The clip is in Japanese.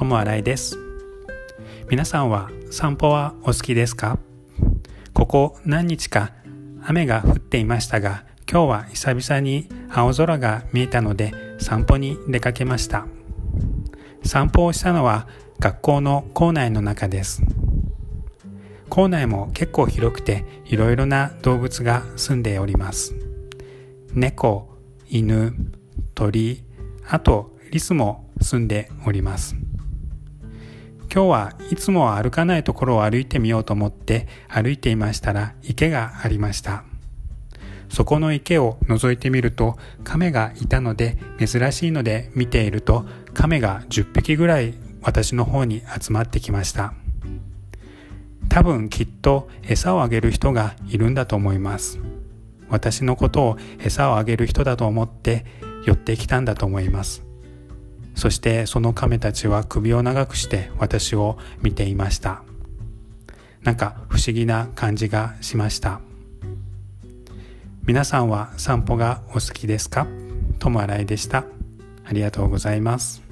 友新井です。皆さんは散歩はお好きですか？ここ何日か雨が降っていましたが今日は久々に青空が見えたので散歩に出かけました。散歩をしたのは学校の校内の中です。校内も結構広くていろいろな動物が住んでおります。猫、犬、鳥、あとリスも住んでおります。今日はいつもは歩かないところを歩いてみようと思って歩いていましたら池がありました。そこの池を覗いてみると亀がいたので珍しいので見ていると亀が10匹ぐらい私の方に集まってきました。多分きっと餌をあげる人がいるんだと思います。私のことを餌をあげる人だと思って寄ってきたんだと思います。そしてその亀たちは首を長くして私を見ていました。なんか不思議な感じがしました。皆さんは散歩がお好きですか？友新井でした。ありがとうございます。